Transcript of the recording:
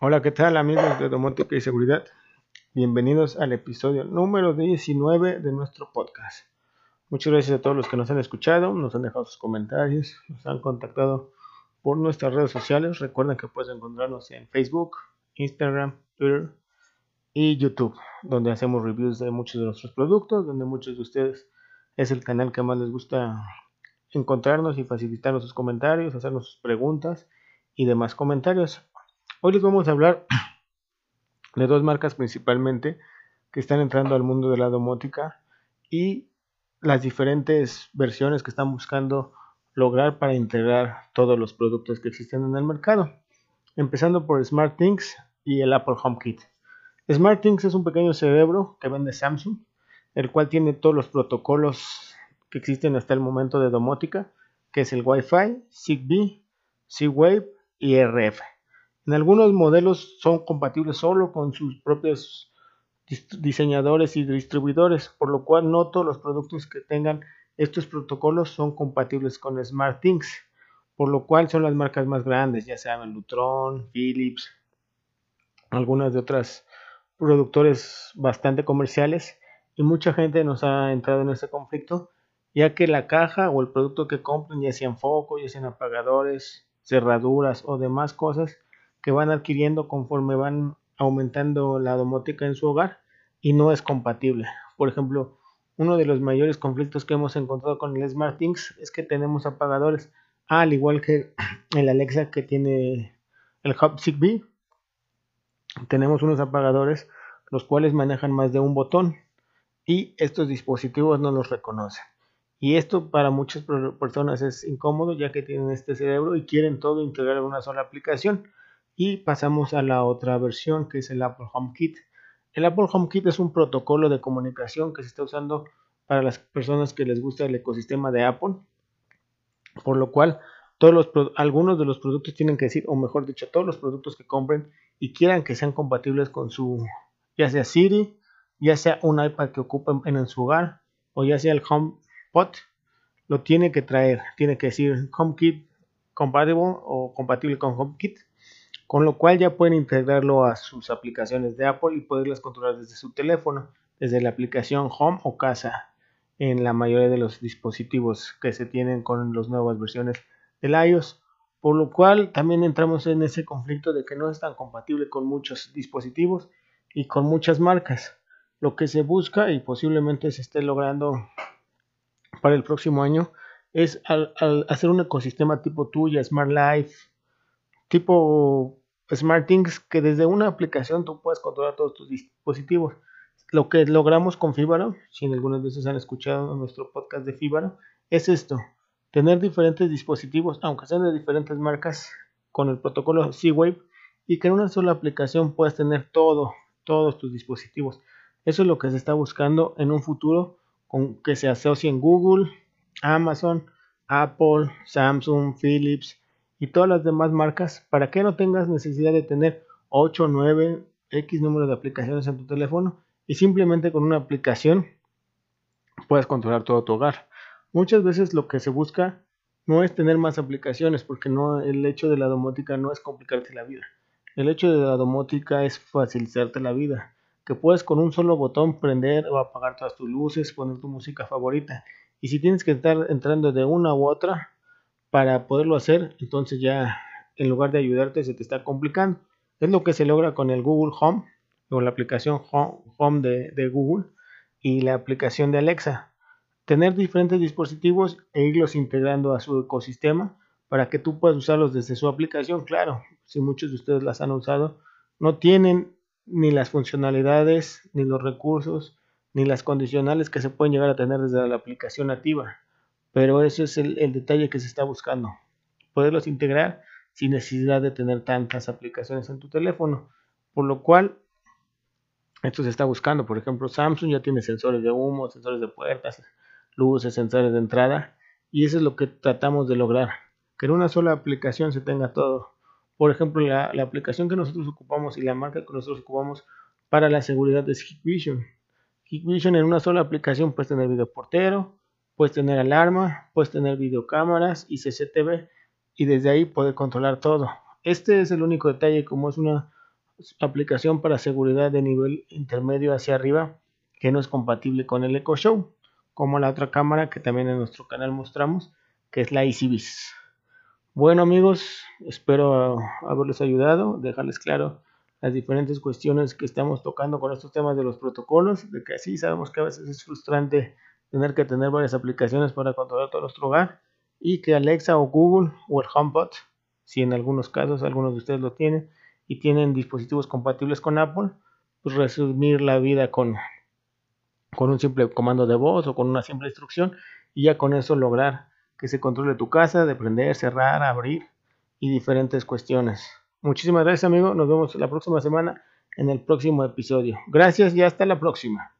Hola, ¿qué tal amigos de Domótica y Seguridad? Bienvenidos al episodio número 19 de nuestro podcast. Muchas gracias a todos los que nos han escuchado, nos han dejado sus comentarios, nos han contactado por nuestras redes sociales. Recuerden que pueden encontrarnos en Facebook, Instagram, Twitter y YouTube, donde hacemos reviews de muchos de nuestros productos, donde muchos de ustedes es el canal que más les gusta encontrarnos y facilitarnos sus comentarios, hacernos sus preguntas y demás comentarios. Hoy les vamos a hablar de dos marcas principalmente que están entrando al mundo de la domótica y las diferentes versiones que están buscando lograr para integrar todos los productos que existen en el mercado. Empezando por SmartThings y el Apple HomeKit. SmartThings es un pequeño cerebro que vende Samsung, el cual tiene todos los protocolos que existen hasta el momento de domótica, que es el Wi-Fi, Zigbee, Z-Wave y RF. En algunos modelos son compatibles solo con sus propios diseñadores y distribuidores, por lo cual no todos los productos que tengan estos protocolos son compatibles con SmartThings, por lo cual son las marcas más grandes, ya sean Lutron, Philips, algunas de otras productores bastante comerciales y mucha gente nos ha entrado en este conflicto ya que la caja o el producto que compren ya sean focos, ya sean apagadores, cerraduras o demás cosas que van adquiriendo conforme van aumentando la domótica en su hogar y no es compatible. Por ejemplo, uno de los mayores conflictos que hemos encontrado con el SmartThings es que tenemos apagadores, al igual que el Alexa que tiene el Hub Zigbee, tenemos unos apagadores los cuales manejan más de un botón y estos dispositivos no los reconocen. Y esto para muchas personas es incómodo ya que tienen este cerebro y quieren todo integrar en una sola aplicación. Y pasamos a la otra versión que es el Apple HomeKit. El Apple HomeKit es un protocolo de comunicación que se está usando para las personas que les gusta el ecosistema de Apple. Por lo cual, todos los, algunos de los productos tienen que decir, o mejor dicho, todos los productos que compren y quieran que sean compatibles con su, ya sea Siri, ya sea un iPad que ocupen en su hogar, o ya sea el HomePod, lo tiene que traer. Tiene que decir HomeKit compatible o compatible con HomeKit con lo cual ya pueden integrarlo a sus aplicaciones de Apple y poderlas controlar desde su teléfono, desde la aplicación Home o Casa, en la mayoría de los dispositivos que se tienen con las nuevas versiones del iOS, por lo cual también entramos en ese conflicto de que no es tan compatible con muchos dispositivos y con muchas marcas. Lo que se busca y posiblemente se esté logrando para el próximo año es hacer un ecosistema tipo tuya, Smart Life, tipo SmartThings que desde una aplicación tú puedes controlar todos tus dispositivos. Lo que logramos con Fibaro, si algunas veces han escuchado nuestro podcast de Fibaro, es esto, tener diferentes dispositivos, aunque sean de diferentes marcas, con el protocolo Z-Wave y que en una sola aplicación puedas tener todo, todos tus dispositivos. Eso es lo que se está buscando en un futuro con que se asocien Google, Amazon, Apple, Samsung, Philips, y todas las demás marcas para que no tengas necesidad de tener 8, 9, X número de aplicaciones en tu teléfono y simplemente con una aplicación puedes controlar todo tu hogar. Muchas veces lo que se busca no es tener más aplicaciones porque no el hecho de la domótica no es complicarte la vida. El hecho de la domótica es facilitarte la vida, que puedes con un solo botón prender o apagar todas tus luces, poner tu música favorita. Y si tienes que estar entrando de una u otra, para poderlo hacer, entonces ya en lugar de ayudarte se te está complicando. Es lo que se logra con el Google Home o la aplicación Home de, Google y la aplicación de Alexa. Tener diferentes dispositivos e irlos integrando a su ecosistema para que tú puedas usarlos desde su aplicación. Claro, si muchos de ustedes las han usado, no tienen ni las funcionalidades, ni los recursos, ni las condicionales que se pueden llegar a tener desde la aplicación nativa. Pero ese es el, detalle que se está buscando. Poderlos integrar sin necesidad de tener tantas aplicaciones en tu teléfono. Por lo cual, esto se está buscando. Por ejemplo, Samsung ya tiene sensores de humo, sensores de puertas, luces, sensores de entrada. Y eso es lo que tratamos de lograr. Que en una sola aplicación se tenga todo. Por ejemplo, la, la aplicación que nosotros ocupamos y la marca que nosotros ocupamos para la seguridad es Hikvision. Hikvision en una sola aplicación puedes tener video portero, puedes tener alarma, puedes tener videocámaras y CCTV y desde ahí poder controlar todo. Este es el único detalle, como es una aplicación para seguridad de nivel intermedio hacia arriba que no es compatible con el Echo Show, como la otra cámara que también en nuestro canal mostramos, que es la EasyBiz. Bueno amigos, espero haberles ayudado, dejarles claro las diferentes cuestiones que estamos tocando con estos temas de los protocolos, de que sí sabemos que a veces es frustrante tener que tener varias aplicaciones para controlar todo nuestro hogar y que Alexa o Google o el HomePod, si en algunos casos algunos de ustedes lo tienen y tienen dispositivos compatibles con Apple, pues resumir la vida con, con un simple comando de voz o con una simple instrucción y ya con eso lograr que se controle tu casa, de prender, cerrar, abrir y diferentes cuestiones. Muchísimas gracias amigo, nos vemos la próxima semana en el próximo episodio. Gracias y hasta la próxima.